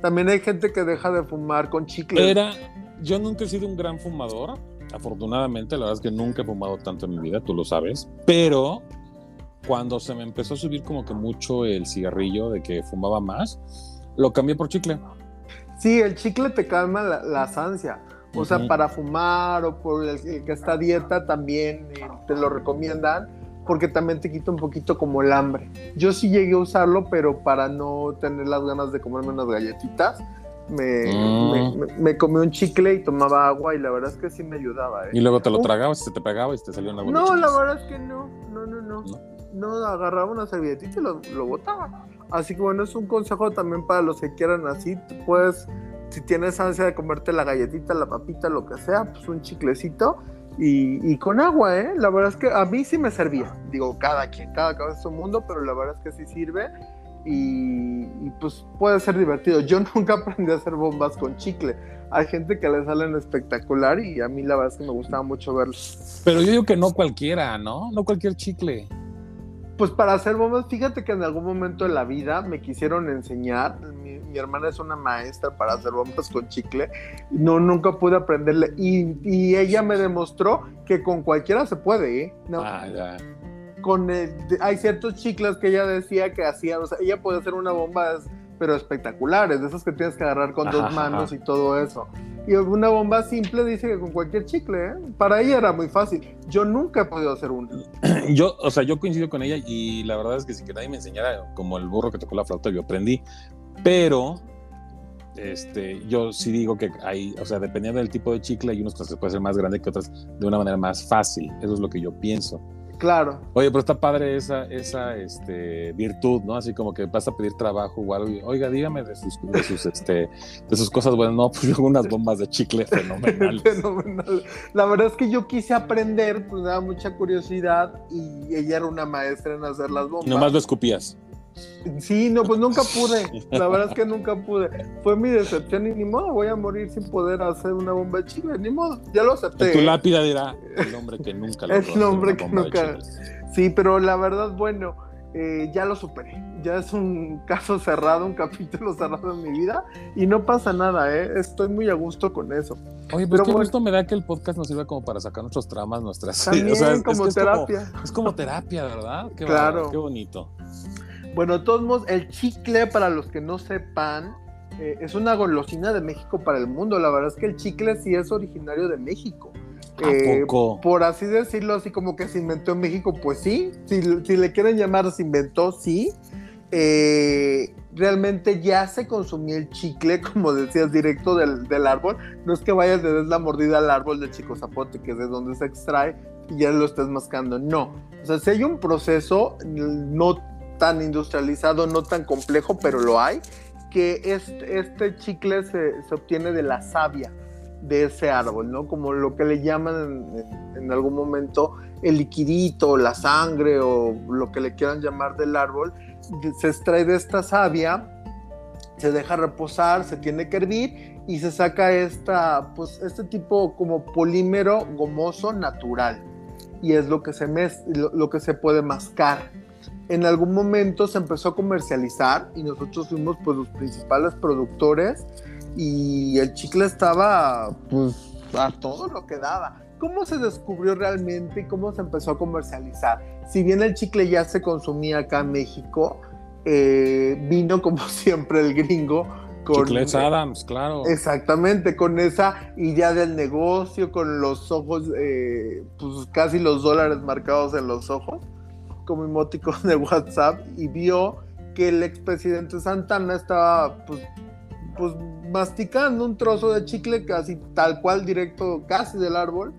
También hay gente que deja de fumar con chicle. Era, yo nunca he sido un gran fumador, afortunadamente, la verdad es que nunca he fumado tanto en mi vida, tú lo sabes, pero cuando se me empezó a subir como que mucho el cigarrillo de que fumaba más, lo cambié por chicle. Sí, el chicle te calma la, la ansia. O sea, para fumar o por el, que esta dieta también eh, te lo recomiendan porque también te quita un poquito como el hambre. Yo sí llegué a usarlo, pero para no tener las ganas de comerme unas galletitas, me, mm. me, comí un chicle y tomaba agua y la verdad es que sí me ayudaba. ¿eh? Y luego te lo tragabas, se te pegaba y te salió una No, la verdad es que no, no, no, no. No, agarraba una servilletita y lo, lo botaba. Así que bueno, es un consejo también para los que quieran así. Puedes si tienes ansia de comerte la galletita, la papita, lo que sea, pues un chiclecito y, con agua, ¿eh? La verdad es que a mí sí me servía. Digo, cada quien, cada cabeza es su mundo, pero la verdad es que sí sirve y, pues puede ser divertido. Yo <laughs> nunca aprendí a hacer bombas con chicle. Hay gente que le salen espectacular y a mí la verdad es que me gustaba mucho verlos. Pero yo digo que no cualquiera, ¿no? No cualquier chicle. Pues para hacer bombas, fíjate que en algún momento de la vida me quisieron enseñar. Mi, hermana es una maestra para hacer bombas con chicle. No, nunca pude aprenderle. Y, ella me demostró que con cualquiera se puede, ¿eh? No. Ah, ya con hay ciertos chicles que ella decía que hacía, o sea, ella puede hacer una bomba pero espectaculares, de esas que tienes que agarrar con dos manos y todo eso. Y una bomba simple dice que con cualquier chicle, ¿eh? para ella era muy fácil. Yo nunca he podido hacer una. <clears throat> Yo, o sea, yo coincido con ella y la verdad es que si que nadie me enseñara como el burro que tocó la flauta, yo aprendí. Pero este, yo sí digo que hay, o sea, dependiendo del tipo de chicle, hay unos que se puede hacer más grande que otras de una manera más fácil. Eso es lo que yo pienso. Claro. Oye, pero está padre esa, esa este, virtud, ¿no? Así como que vas a pedir trabajo o algo oiga, dígame de sus, de sus, este, de sus cosas buenas. No, pues <laughs> yo unas bombas de chicle fenomenales. <laughs> Fenomenal. La verdad es que yo quise aprender, pues me daba mucha curiosidad y ella era una maestra en hacer las bombas. Nomás lo escupías. Sí, no, pues nunca pude. La verdad es que nunca pude. Fue mi decepción y ni modo, voy a morir sin poder hacer una bomba de chile, ni modo. Ya lo acepté. tu lápida dirá el hombre que nunca lo <laughs> El hombre que nunca. Sí, pero la verdad, bueno, eh, ya lo superé. Ya es un caso cerrado, un capítulo cerrado en mi vida y no pasa nada, ¿eh? Estoy muy a gusto con eso. Oye, pues pero qué gusto me da que el podcast nos sirva como para sacar nuestros tramas, nuestras... También, <laughs> o sea, como terapia. Es como, terapia, ¿verdad? Qué claro. qué bonito. Bueno, de todos modos, el chicle, para los que no sepan, eh, es una golosina de México para el mundo. La verdad es que el chicle sí es originario de México. Eh, por así decirlo, así como que se inventó en México, pues sí. Si, le quieren llamar se inventó, sí. Eh, realmente ya se consumía el chicle, <laughs> como decías, directo del, árbol. No es que vayas de des la mordida al árbol del chico zapote, que es de donde se extrae, y ya lo estés mascando. No. O sea, si hay un proceso, no tan industrializado, no tan complejo, pero lo hay, que este, este chicle se, se, obtiene de la savia de ese árbol, ¿no? Como lo que le llaman en, algún momento el liquidito, la sangre o lo que le quieran llamar del árbol, se extrae de esta savia, se deja reposar, se tiene que hervir y se saca esta, pues, este tipo como polímero gomoso natural. Y es lo que se, lo que se puede mascar en algún momento se empezó a comercializar y nosotros fuimos pues los principales productores y el chicle estaba pues a todo lo que daba. ¿Cómo se descubrió realmente y cómo se empezó a comercializar? Si bien el chicle ya se consumía acá en México, eh, vino como <laughs> siempre el gringo con Chiclets Adams, claro. Exactamente, con esa idea del negocio, con los ojos, eh, pues casi los dólares marcados en los ojos como emoticon <laughs> de WhatsApp y vio que el expresidente Santana estaba pues, pues masticando un trozo de chicle casi tal cual directo casi del árbol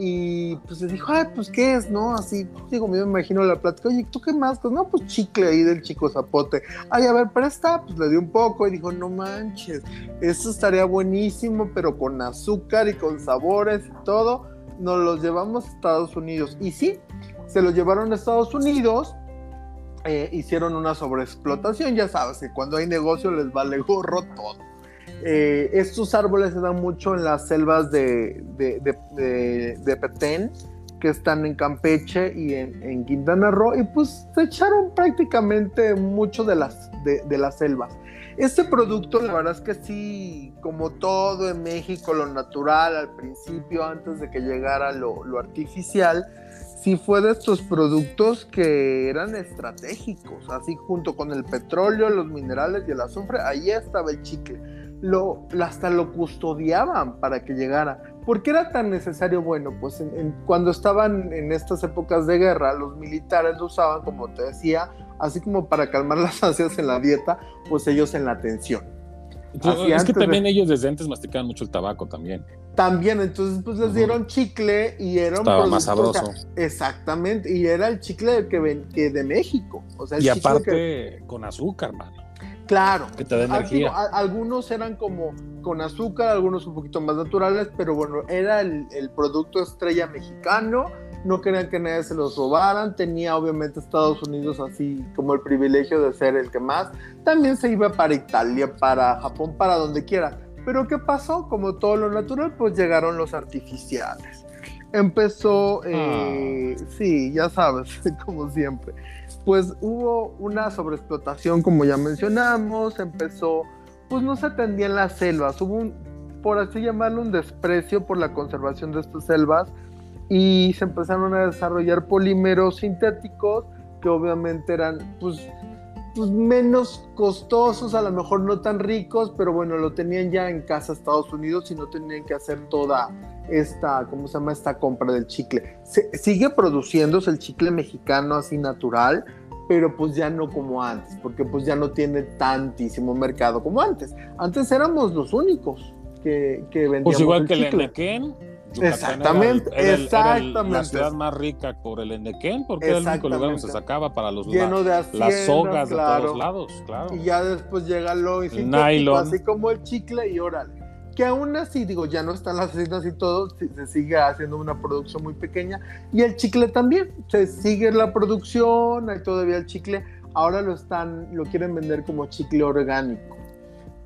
y pues le dijo, ay, pues qué es, ¿no? Así, digo, me imagino la plática, oye, ¿tú qué más? Pues no, pues chicle ahí del chico zapote. Ay, a ver, presta, pues le dio un poco y dijo, no manches, eso estaría buenísimo, pero con azúcar y con sabores y todo, nos los llevamos a Estados Unidos. Y sí, se lo llevaron a Estados Unidos, eh, hicieron una sobreexplotación, ya sabes que cuando hay negocio les vale gorro todo. Eh, estos árboles se dan mucho en las selvas de, de, Petén, que están en Campeche y en, Quintana Roo, y pues se echaron prácticamente mucho de las, de, las selvas. Este producto, la verdad es que sí, como todo en México, lo natural al principio, antes de que llegara lo, lo artificial, sí fue de estos productos que eran estratégicos, así junto con el petróleo, los minerales y el azufre, ahí estaba el chicle. Lo, hasta lo custodiaban para que llegara. ¿Por qué era tan necesario? Bueno, pues cuando estaban en estas épocas de guerra, los militares lo usaban, como te decía, así como para calmar <laughs> las ansias en la dieta, pues ellos en la atención. es que también ellos desde antes masticaban mucho el tabaco también. También, entonces pues les dieron chicle y era Estaba más sabroso. exactamente, y era el chicle que, ven, que de México. O sea, y aparte con azúcar, mano. Claro. Que te da energía. algunos eran como con azúcar, algunos un poquito más naturales, pero bueno, era el, el, producto estrella mexicano. No querían que nadie se los robaran. Tenía obviamente Estados Unidos así como el privilegio de ser el que más. También se iba para Italia, para Japón, para donde quiera. Pero ¿qué pasó? Como todo lo natural, pues llegaron los artificiales. Empezó, eh, ah. sí, ya sabes, <laughs> como siempre pues hubo una sobreexplotación, como ya mencionamos, empezó, pues no se atendía en las selvas, hubo un, por así llamarlo, un desprecio por la conservación de estas selvas y se empezaron a desarrollar polímeros sintéticos que obviamente eran, pues, pues menos costosos, a lo mejor no tan ricos, pero bueno, lo tenían ya en casa Estados Unidos y no tenían que hacer toda esta, ¿cómo se llama? Esta compra del chicle. Se, sigue produciéndose el chicle mexicano así natural, pero pues ya no como antes, porque pues ya no tiene tantísimo mercado como antes. Antes éramos los únicos que, que vendíamos Pues igual el que chicle. el Exactamente, exactamente. la ciudad más rica por el Enequén, porque era el único lugar donde se sacaba para los Lleno de las sogas de todos lados, claro. Y ya después llega lo nylon. así como el chicle y órale que aún así, digo, ya no están las haciendas y todo, se sigue haciendo una producción muy pequeña. Y el chicle también, se sigue la producción, hay todavía el chicle, ahora lo están, lo quieren vender como chicle orgánico.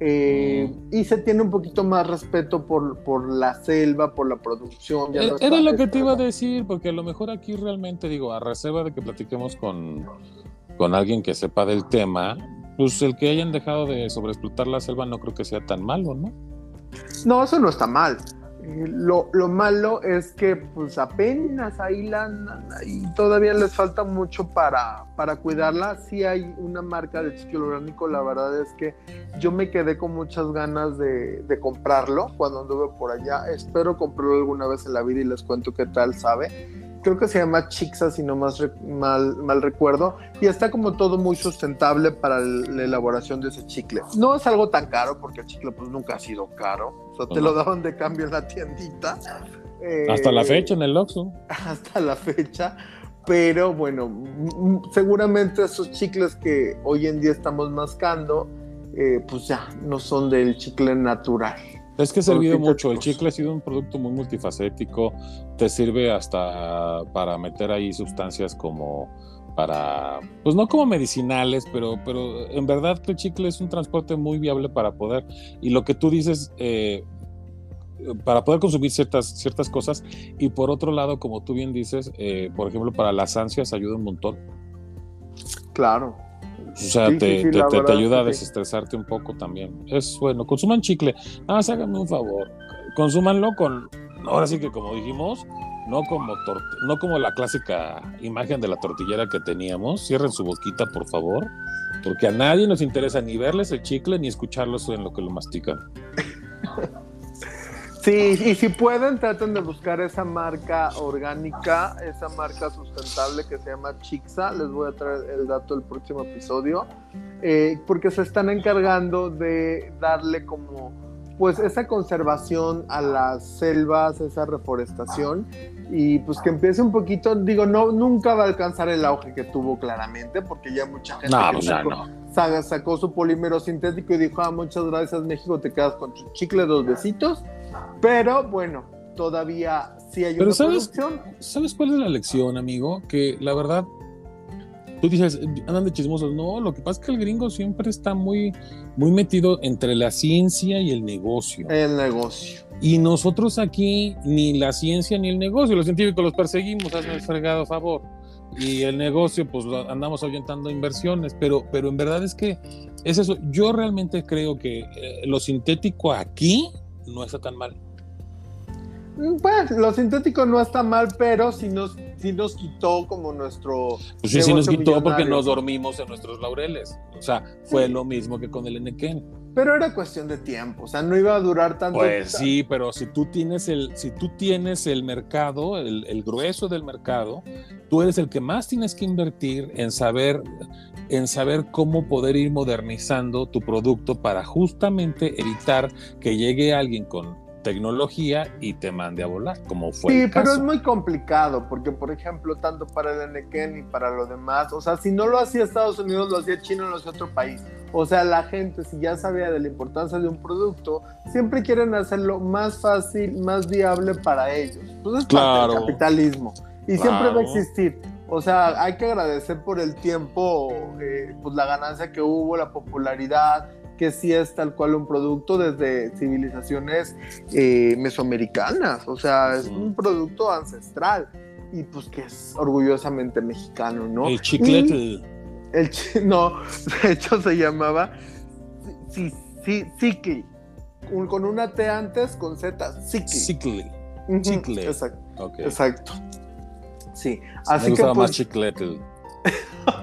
Eh, mm. Y se tiene un poquito más respeto por, por la selva, por la producción. Eh, era lo que te iba a decir, porque a lo mejor aquí realmente, digo, a reserva de que platiquemos con, con alguien que sepa del tema, pues el que hayan dejado de sobreexplotar la selva no creo que sea tan malo, ¿no? No, eso no está mal. Lo, malo es que pues apenas ahí la y todavía les falta mucho para, para cuidarla. Sí hay una marca de chicle orgánico, la verdad es que yo me quedé con muchas ganas de, de comprarlo cuando anduve por allá. Espero comprarlo alguna vez en la vida y les cuento qué tal sabe creo que se llama Chixa, si no más mal, mal recuerdo, y está como todo muy sustentable para la elaboración de ese chicle. No es algo tan caro, porque el chicle pues nunca ha sido caro, o sea, te lo daban de cambio en la tiendita. hasta la eh, fecha en el Oxxo. <laughs> Hasta la fecha, pero bueno, seguramente esos chicles que hoy en día estamos mascando, eh, pues ya no son del chicle natural. Es que ha servido mucho. El chicle ha sido un producto muy multifacético. Te sirve hasta para meter ahí sustancias como para, pues no como medicinales, pero, pero en verdad el chicle es un transporte muy viable para poder, y lo que tú dices, eh, para poder consumir ciertas, ciertas cosas, y por otro lado, como tú bien dices, eh, por ejemplo, para las ansias ayuda un montón. Claro. O sea, te, te, ayuda a desestresarte un poco también. Es bueno, consuman chicle. Ah, háganme un favor. Consúmanlo con, ahora sí que como dijimos, no como, no como la clásica imagen de la tortillera que teníamos. Cierren su boquita, por favor, porque a nadie nos interesa ni verles el chicle ni escucharlos en lo que lo mastican. <laughs> Sí, y si pueden, traten de buscar esa marca orgánica, esa marca sustentable que se llama Chixa. Les voy a traer el dato del próximo episodio, eh, porque se están encargando de darle como, pues, esa conservación a las selvas, esa reforestación, y pues que empiece un poquito, digo, no, nunca va a alcanzar el auge que tuvo claramente, porque ya mucha gente no, pues no. sacó, su polímero sintético y dijo, ah, muchas gracias México, te quedas con tu chicle dos besitos pero bueno, todavía sí hay una sabes, producción. ¿Sabes cuál es la lección, amigo? Que la verdad, tú dices, andan de chismosos. No, lo que pasa es que el gringo siempre está muy, muy metido entre la ciencia y el negocio. El negocio. Y nosotros aquí, ni la ciencia ni el negocio, los científicos los perseguimos, hazme el fregado favor. Y el negocio, pues andamos ahuyentando inversiones, pero, pero en verdad es que es eso. Yo realmente creo que eh, lo sintético aquí no está tan mal. Bueno, pues, lo sintético no está mal, pero si nos, si nos quitó como nuestro. Pues sí, sí nos quitó porque nos dormimos en nuestros laureles. O sea, fue lo mismo que con el Enequén. Pero era cuestión de tiempo, o sea, no iba a durar tanto. Pues sí, pero si tú tienes el, si tú tienes el mercado, el, el grueso del mercado, tú eres el que más tienes que invertir en saber, en saber cómo poder ir modernizando tu producto para justamente evitar que llegue alguien con tecnología y te mande a volar, como fue. Sí, pero es muy complicado, porque por ejemplo, tanto para el Enequén y para lo demás, o sea, si no lo hacía Estados Unidos, lo hacía China, lo hacía otro país. O sea, la gente, si ya sabía de la importancia de un producto, siempre quieren hacerlo más fácil, más viable para ellos. Pues es parte del capitalismo. Y siempre va a existir. O sea, hay que agradecer por el tiempo, eh, pues la ganancia que hubo, la popularidad, que sí es tal cual un producto desde civilizaciones eh, mesoamericanas. O sea, es un producto ancestral y pues que es orgullosamente mexicano, ¿no? El chiclete. el <laughs> no, de hecho se llamaba sí, sí, con una T antes, con Z, Cicli. Chicle. Exacto. Exacto. Sí, así Me que pues, más chiclete.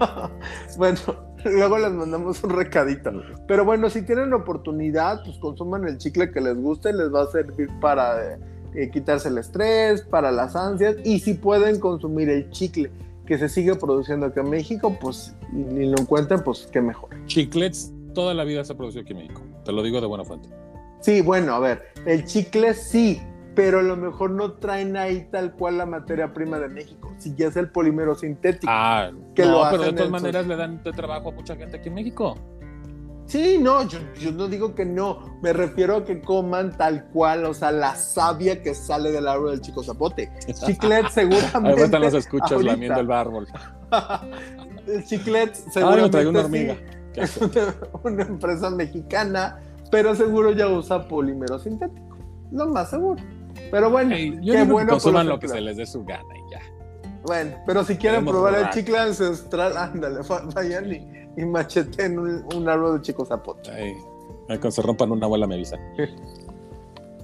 <laughs> bueno, <laughs> luego les mandamos un recadito. Pero bueno, si tienen oportunidad, pues consuman el chicle que les guste, les va a servir para eh, quitarse el estrés, para las ansias y si pueden consumir el chicle que se sigue produciendo aquí en México, pues y, lo encuentren, pues qué mejor. Chiclets toda la vida se ha producido aquí en México, te lo digo de buena fuente. Sí, bueno, a ver, el chicle sí, pero a lo mejor no traen ahí tal cual la materia prima de México, si ya es el polímero sintético. Ah, que no, pero de todas maneras le dan de trabajo a mucha gente aquí en México. Sí, no, yo, no digo que no, me refiero a que coman tal cual, o sea, la savia que sale del árbol del chico zapote. Chiclet <laughs> seguramente. Ahorita los escuchas lamiendo el árbol. <laughs> el chiclet seguramente. Ah, una hormiga. <laughs> Es una, empresa mexicana, pero seguro ya usa polímero sintético. Lo más seguro. Pero bueno, qué bueno. Consuman lo que se les dé su gana y ya. Bueno, pero si quieren probar el chicle ancestral, ándale, <laughs> vayan y, y macheten un, un, árbol de chico zapote. Ay, cuando se rompan una abuela me avisa.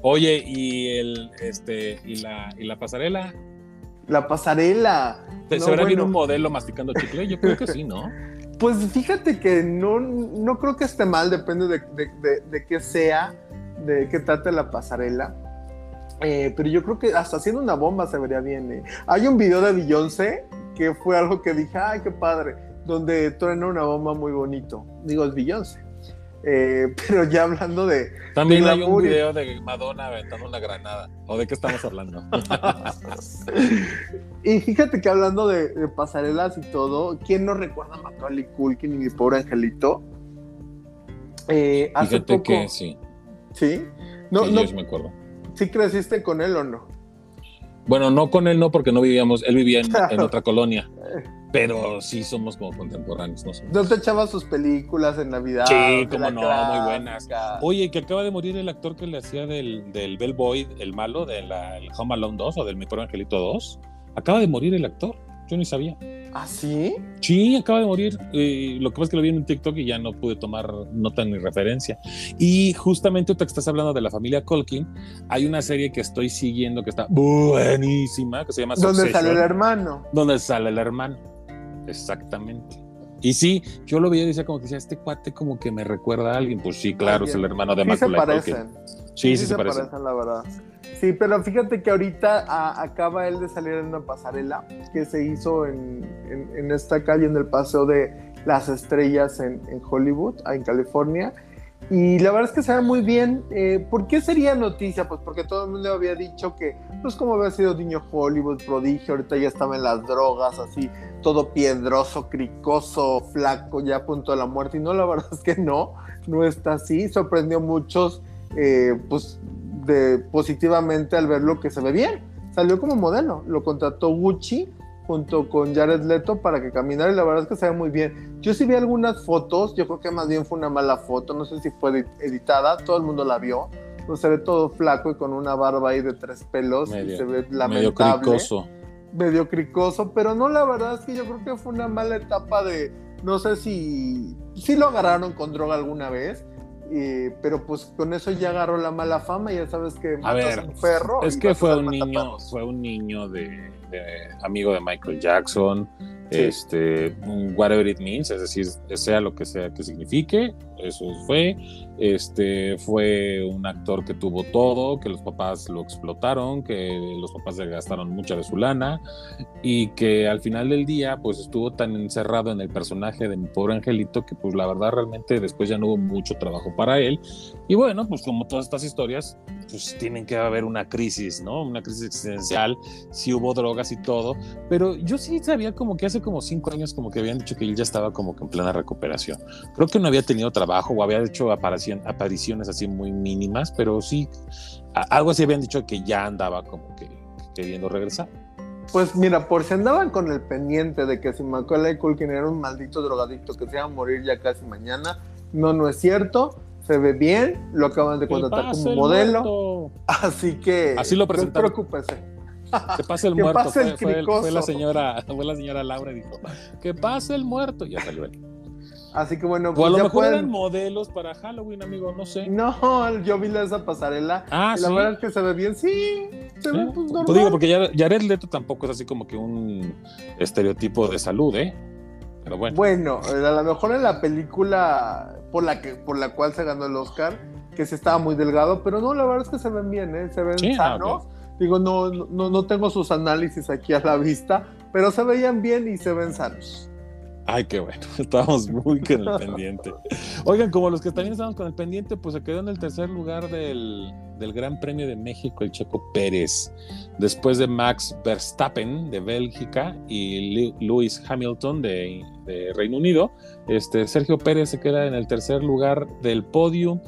Oye, ¿y el este y la, y la pasarela? La pasarela. ¿Se, no, bien un modelo masticando chicle? Yo creo que sí, ¿no? <laughs> Pues fíjate que no, no creo que esté mal, depende de, de, de, de qué sea, de qué trate la pasarela. Eh, pero yo creo que hasta haciendo una bomba se vería bien. ¿eh? Hay un video de Beyoncé que fue algo que dije, ay, qué padre, donde truena una bomba muy bonito. Digo, es Beyoncé. Eh, <laughs> pero ya hablando de. También hay un video de Madonna aventando una granada. ¿O de qué estamos hablando? <laughs> y fíjate que hablando de, pasarelas y todo, ¿quién no recuerda a Macaulay Culkin y mi pobre angelito? Eh, hace fíjate que sí. ¿Sí? No, no, me acuerdo ¿Sí creciste con él o no? Bueno, no con él, no, porque no vivíamos, él vivía en, otra colonia. Pero sí somos como contemporáneos, ¿no? ¿No te echabas sus películas en Navidad? Sí, como no, muy buenas. Oye, que acaba de morir el actor que le hacía del, del Bellboy, el malo, del Home Alone 2 o del Mi Pro Angelito 2. Acaba de morir el actor. Yo ni sabía. ¿Ah, sí? Sí, acaba de morir. Eh, lo que pasa es que lo vi en un TikTok y ya no pude tomar nota ni referencia. Y justamente tú que estás hablando de la familia Colkin, hay una serie que estoy siguiendo que está buenísima, que se llama ¿Dónde sale el hermano? ¿Dónde sale el hermano? Exactamente. Y sí, yo lo veía y decía como que decía, este cuate como que me recuerda a alguien. Pues sí, claro, es el hermano de sí se parecen. Sí, sí, se, parecen. la verdad. Sí, pero fíjate que ahorita acaba él de salir en una pasarela que se hizo en, esta calle, en el Paseo de las Estrellas en, Hollywood, en California. Y la verdad es que se ve muy bien. Eh, ¿Por qué sería noticia? Pues porque todo el mundo había dicho que, pues como había sido niño Hollywood, prodigio, ahorita ya estaba en las drogas, así, todo piedroso, cricoso, flaco, ya a punto de la muerte. Y no, la <laughs> verdad es que no, no está así. Sorprendió a muchos, eh, pues de, positivamente al ver lo que se ve bien. Salió como modelo, lo contrató Gucci junto con Jared Leto para que caminara y la verdad es que se ve muy bien. Yo sí vi algunas fotos, yo creo que más bien fue una mala foto, no sé si fue editada, todo el mundo la vio. No se ve todo flaco y con una barba ahí de tres pelos y se ve lamentable. Medio cricoso. Medio cricoso, pero no, la verdad es que yo creo que fue una mala etapa de, no sé si, si lo agarraron con droga alguna vez, pero pues con eso ya agarró la mala fama, ya sabes que a ver, un perro. Es que fue un niño, fue un niño de, amigo de Michael Jackson, este, whatever it means, es decir, sea lo que sea que signifique, eso fue. Este fue un actor que tuvo todo, que los papás lo explotaron, que los papás le gastaron mucha de su lana y que al final del día pues estuvo tan encerrado en el personaje de mi pobre angelito que pues la verdad realmente después ya no hubo mucho trabajo para él. Y bueno, pues como todas estas historias, pues tienen que haber una crisis, ¿no? Una crisis existencial, si hubo drogas y todo, pero yo sí sabía como que hace hace como cinco años como que habían dicho que él ya estaba como que en plena recuperación. Creo que no había tenido trabajo o había hecho apariciones así muy mínimas, pero sí, algo así habían dicho que ya andaba como que queriendo regresar. Pues mira, por si andaban con el pendiente de que si Macaulay Culkin era un maldito drogadicto que se iba a morir ya casi mañana, no, no es cierto. Se ve bien, lo acaban de contratar como modelo. <laughs> Así que así lo presentaron. no preocúpese. Que pase el muerto. fue, la señora, fue la señora Laura y dijo, que pase el muerto. Y ya salió él. Así que bueno, pues o a lo mejor eran modelos para Halloween, amigo, no sé. No, yo vi esa pasarela. Ah, la verdad es que se ve bien, sí. Se ve pues, normal. Pues digo, porque Jared Leto tampoco es así como que un estereotipo de salud, ¿eh? Pero bueno. Bueno, a lo mejor en la película por la que por la cual se ganó el Oscar, que se estaba muy delgado, pero no, la verdad es que se ven bien, ¿eh? Se ven sanos. Digo, no, no, no tengo sus análisis aquí a la vista, pero se veían bien y se ven sanos. Ay, qué bueno, <laughs> estábamos muy con el pendiente. Oigan, como los que también estábamos con el pendiente, pues se quedó en el tercer lugar del, Gran Premio de México el Checo Pérez, después de Max Verstappen de Bélgica y Lewis Hamilton de, de, Reino Unido. Este, Sergio Pérez se queda en el tercer lugar del podium,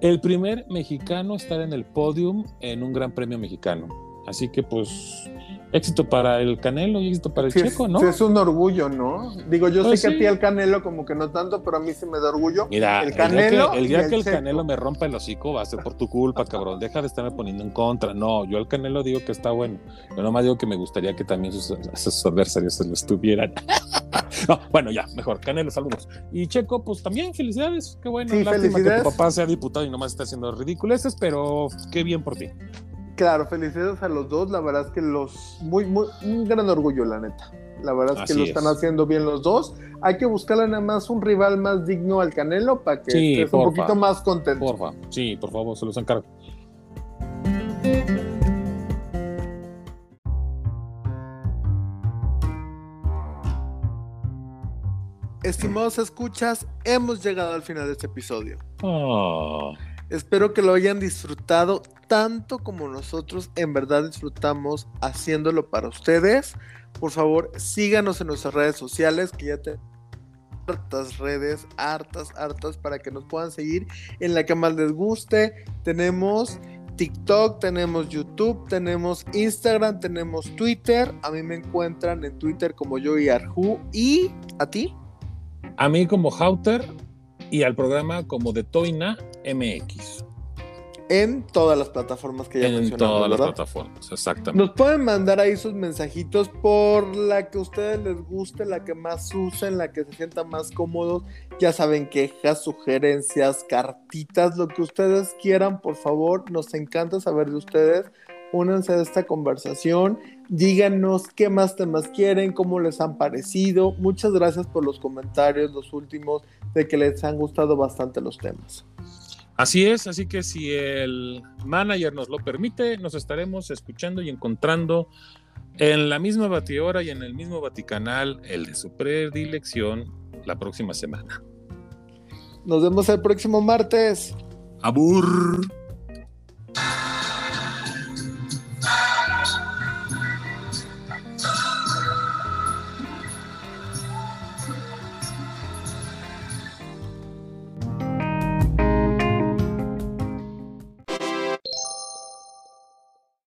el primer mexicano estar en el podium en un Gran Premio mexicano. Así que pues éxito para el Canelo y éxito para el Checo, ¿no? Sí, es un orgullo, ¿no? Digo, yo pues sé que a ti el Canelo como que no tanto, pero a mí sí me da orgullo. Mira, el Canelo. El día que el, Canelo me rompa el hocico va a ser por tu culpa, cabrón. Deja de estarme poniendo en contra. No, yo el Canelo digo que está bueno. Yo nomás digo que me gustaría que también sus, adversarios se lo estuvieran. <laughs> no, bueno, ya, mejor. Canelo, saludos. Y Checo, pues también felicidades. Qué bueno. Sí, Lástima que tu papá sea diputado y nomás está haciendo ridiculeces, pero qué bien por ti. Claro, felicidades a los dos. La verdad es que los. Muy, muy, un gran orgullo, la neta. La verdad es que lo están haciendo bien los dos. Hay que buscarle nada más un rival más digno al Canelo para que esté un poquito más contento. Porfa, sí, por favor, se los encargo. Estimados escuchas, hemos llegado al final de este episodio. Oh. Espero que lo hayan disfrutado tanto como nosotros en verdad disfrutamos haciéndolo para ustedes. Por favor, síganos en nuestras redes sociales, que ya tenemos hartas redes, hartas, hartas, para que nos puedan seguir en la que más les guste. Tenemos TikTok, tenemos YouTube, tenemos Instagram, tenemos Twitter. A mí me encuentran en Twitter como yo y Arju. ¿Y a ti? A mí como Hauter y al programa como de Toina MX en todas las plataformas que ya en En todas las plataformas, exactamente. Nos pueden mandar ahí sus mensajitos por la que a ustedes les guste, la que más usen, la que se sientan más cómodos. Ya saben, quejas, sugerencias, cartitas, lo que ustedes quieran, por favor. Nos encanta saber de ustedes. Únanse a esta conversación. Díganos qué más temas quieren, cómo les han parecido. Muchas gracias por los comentarios, los últimos, de que les han gustado bastante los temas. Así es, así que si el manager nos lo permite, nos estaremos escuchando y encontrando en la misma batidora y en el mismo Vaticanal, el de su predilección, la próxima semana. Nos vemos el próximo martes. Abur.